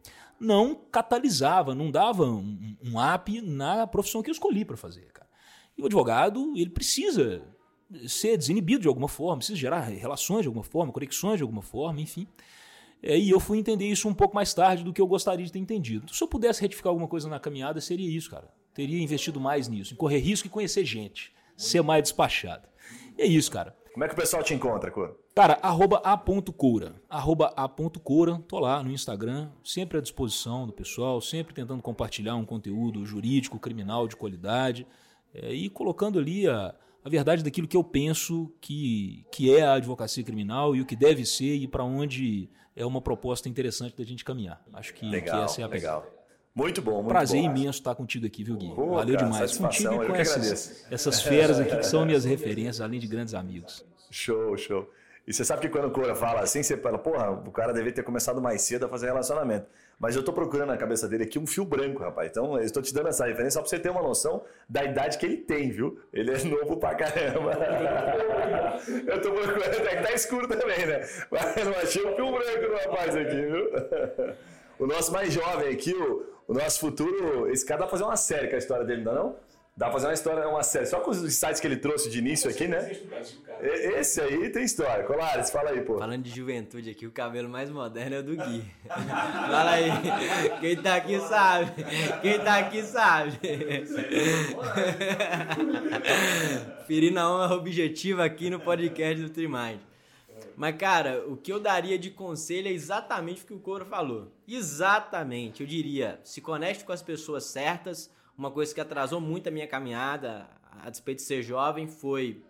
não catalisava, não dava um, um up na profissão que eu escolhi para fazer, cara. E o advogado, ele precisa ser desinibido de alguma forma, precisa gerar relações de alguma forma, conexões de alguma forma, enfim. É, e eu fui entender isso um pouco mais tarde do que eu gostaria de ter entendido. Se eu pudesse retificar alguma coisa na caminhada, seria isso, cara. Teria investido mais nisso, em correr risco e conhecer gente, ser mais despachado. E é isso, cara. Como é que o pessoal te encontra, Cura? Cara, arroba a.coura. Arroba a.coura. Tô lá no Instagram, sempre à disposição do pessoal, sempre tentando compartilhar um conteúdo jurídico, criminal de qualidade é, e colocando ali a, a verdade daquilo que eu penso que, que é a advocacia criminal e o que deve ser e para onde é uma proposta interessante da gente caminhar. Acho que, legal, que essa é a legal. Muito bom, muito Prazer bom. imenso estar contigo aqui, viu, Gui? Pô, Valeu cara, demais. Contigo e com essas, essas feras aqui que são minhas referências, além de grandes amigos. Show, show. E você sabe que quando o Cora fala assim, você fala, porra, o cara deve ter começado mais cedo a fazer relacionamento. Mas eu tô procurando na cabeça dele aqui um fio branco, rapaz. Então, eu estou te dando essa referência só pra você ter uma noção da idade que ele tem, viu? Ele é novo pra caramba. eu tô procurando, é que tá escuro também, né? Mas eu não achei um fio branco no rapaz aqui, viu? o nosso mais jovem aqui, o, o nosso futuro, esse cara dá pra fazer uma série com a história dele, não dá não? Dá pra fazer uma história, uma série. Só com os sites que ele trouxe de início aqui, né? Esse aí tem história. Colares, fala aí, pô. Falando de juventude aqui, o cabelo mais moderno é o do Gui. fala aí. Quem tá aqui sabe. Quem tá aqui sabe. Ferindo a honra objetiva aqui no podcast do Trimind. Mas, cara, o que eu daria de conselho é exatamente o que o Coro falou. Exatamente. Eu diria, se conecte com as pessoas certas. Uma coisa que atrasou muito a minha caminhada a despeito de ser jovem, foi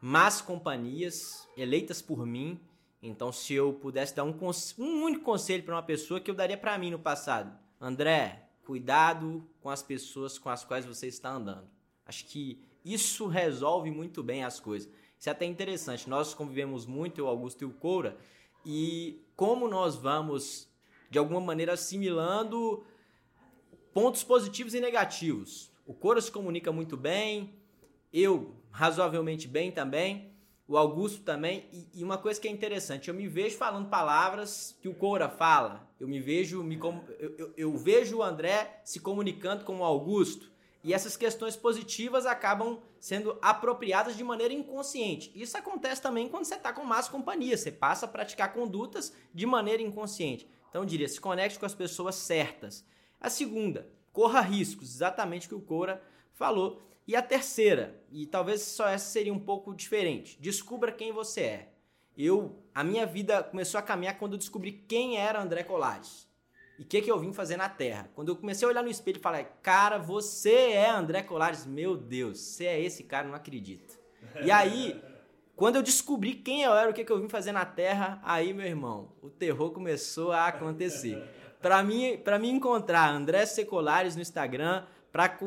Más Companhias, eleitas por mim. Então, se eu pudesse dar um, um único conselho para uma pessoa que eu daria para mim no passado, André, cuidado com as pessoas com as quais você está andando. Acho que isso resolve muito bem as coisas. Isso é até interessante. Nós convivemos muito, eu, Augusto e o Coura, e como nós vamos, de alguma maneira, assimilando pontos positivos e negativos. O Coura se comunica muito bem, eu razoavelmente bem também o Augusto também. E, e, uma coisa que é interessante, eu me vejo falando palavras que o Coura fala. Eu me vejo, me, eu, eu, eu vejo o André se comunicando com o Augusto. E essas questões positivas acabam sendo apropriadas de maneira inconsciente. Isso acontece também quando você está com más companhia. Você passa a praticar condutas de maneira inconsciente. Então eu diria, se conecte com as pessoas certas. A segunda, corra riscos, exatamente o que o Coura falou. E a terceira, e talvez só essa seria um pouco diferente, descubra quem você é. Eu, a minha vida começou a caminhar quando eu descobri quem era André Colares. E o que, que eu vim fazer na Terra. Quando eu comecei a olhar no espelho e falei, cara, você é André Colares. Meu Deus, você é esse cara, não acredito. E aí, quando eu descobri quem eu era, o que, que eu vim fazer na Terra, aí, meu irmão, o terror começou a acontecer. Para mim, para mim encontrar André Secolares no Instagram, para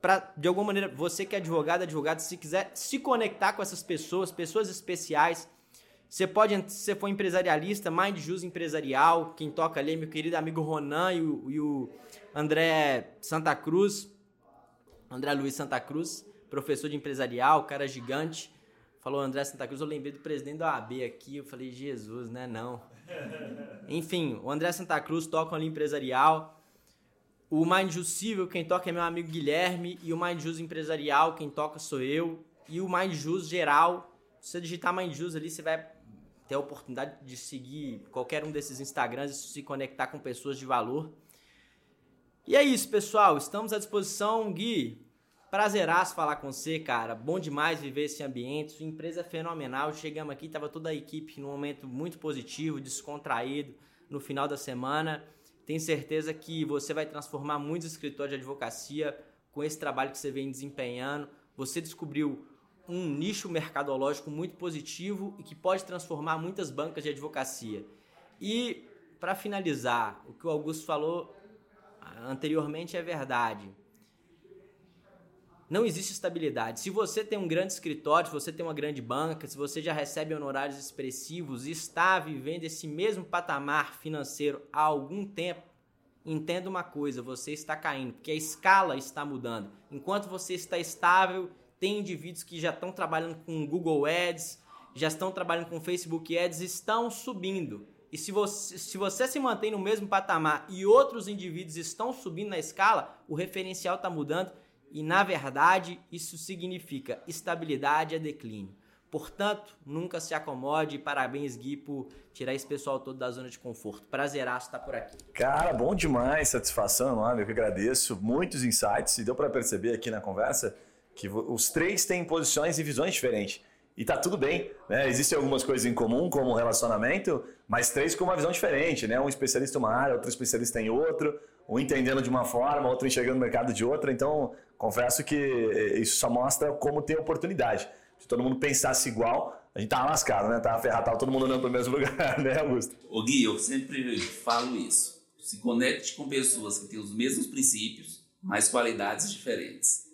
para de alguma maneira você que é advogado, advogado, se quiser se conectar com essas pessoas, pessoas especiais, você pode, se você for empresarialista, Mind Jus Empresarial, quem toca ali é meu querido amigo Ronan e o, e o André Santa Cruz, André Luiz Santa Cruz, professor de empresarial, cara gigante. Falou André Santa Cruz, eu lembrei do presidente da OAB aqui, eu falei, Jesus, né, não. Enfim, o André Santa Cruz toca ali empresarial. O Mind Civil, quem toca é meu amigo Guilherme. E o Mind Jus Empresarial, quem toca sou eu. E o Mind Jus Geral. Se você digitar Mind Jus ali, você vai ter a oportunidade de seguir qualquer um desses Instagrams e se conectar com pessoas de valor. E é isso, pessoal. Estamos à disposição, Gui. Prazeraço falar com você, cara. Bom demais viver esse ambiente. Sua empresa é fenomenal. Chegamos aqui, tava toda a equipe num momento muito positivo, descontraído no final da semana. Tenho certeza que você vai transformar muitos escritórios de advocacia com esse trabalho que você vem desempenhando. Você descobriu um nicho mercadológico muito positivo e que pode transformar muitas bancas de advocacia. E para finalizar, o que o Augusto falou anteriormente é verdade. Não existe estabilidade. Se você tem um grande escritório, se você tem uma grande banca, se você já recebe honorários expressivos e está vivendo esse mesmo patamar financeiro há algum tempo, entenda uma coisa: você está caindo, porque a escala está mudando. Enquanto você está estável, tem indivíduos que já estão trabalhando com Google Ads, já estão trabalhando com Facebook Ads, estão subindo. E se você, se você se mantém no mesmo patamar e outros indivíduos estão subindo na escala, o referencial está mudando e na verdade isso significa estabilidade a declínio. Portanto, nunca se acomode. Parabéns, Gui, por tirar esse pessoal todo da zona de conforto. Prazeraço estar por aqui. Cara, bom demais. Satisfação enorme. Eu que agradeço. Muitos insights. E deu para perceber aqui na conversa que os três têm posições e visões diferentes. E tá tudo bem, né? Existem algumas coisas em comum, como relacionamento, mas três com uma visão diferente, né? Um especialista em uma área, outro especialista em outro, um entendendo de uma forma, outro enxergando o mercado de outra. Então, confesso que isso só mostra como tem oportunidade. Se todo mundo pensasse igual, a gente tava lascado, né? Tava ferrado, tava todo mundo andando pro mesmo lugar, né, Augusto? Ô Gui, eu sempre falo isso. Se conecte com pessoas que têm os mesmos princípios, mas qualidades diferentes.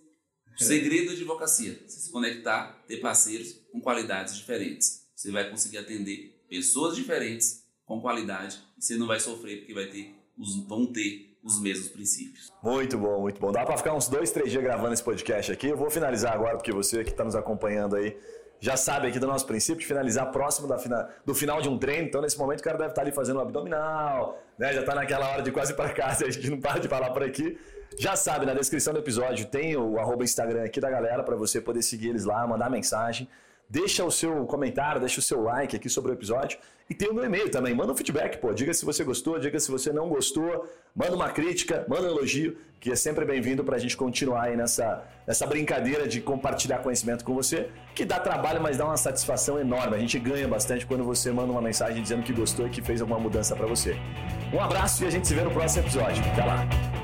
O segredo da advocacia, você se conectar, ter parceiros com qualidades diferentes. Você vai conseguir atender pessoas diferentes com qualidade e você não vai sofrer porque vai ter os, vão ter os mesmos princípios. Muito bom, muito bom. Dá para ficar uns dois, três dias gravando esse podcast aqui. Eu vou finalizar agora porque você que está nos acompanhando aí já sabe aqui do nosso princípio de finalizar próximo da fina, do final de um treino. Então, nesse momento, o cara deve estar tá ali fazendo um abdominal, né? já está naquela hora de quase para casa, a gente não para de falar por aqui. Já sabe, na descrição do episódio tem o Instagram aqui da galera para você poder seguir eles lá, mandar mensagem. Deixa o seu comentário, deixa o seu like aqui sobre o episódio. E tem o meu e-mail também. Manda um feedback, pô. Diga se você gostou, diga se você não gostou. Manda uma crítica, manda um elogio, que é sempre bem-vindo para a gente continuar aí nessa, nessa brincadeira de compartilhar conhecimento com você, que dá trabalho, mas dá uma satisfação enorme. A gente ganha bastante quando você manda uma mensagem dizendo que gostou e que fez alguma mudança para você. Um abraço e a gente se vê no próximo episódio. Até lá!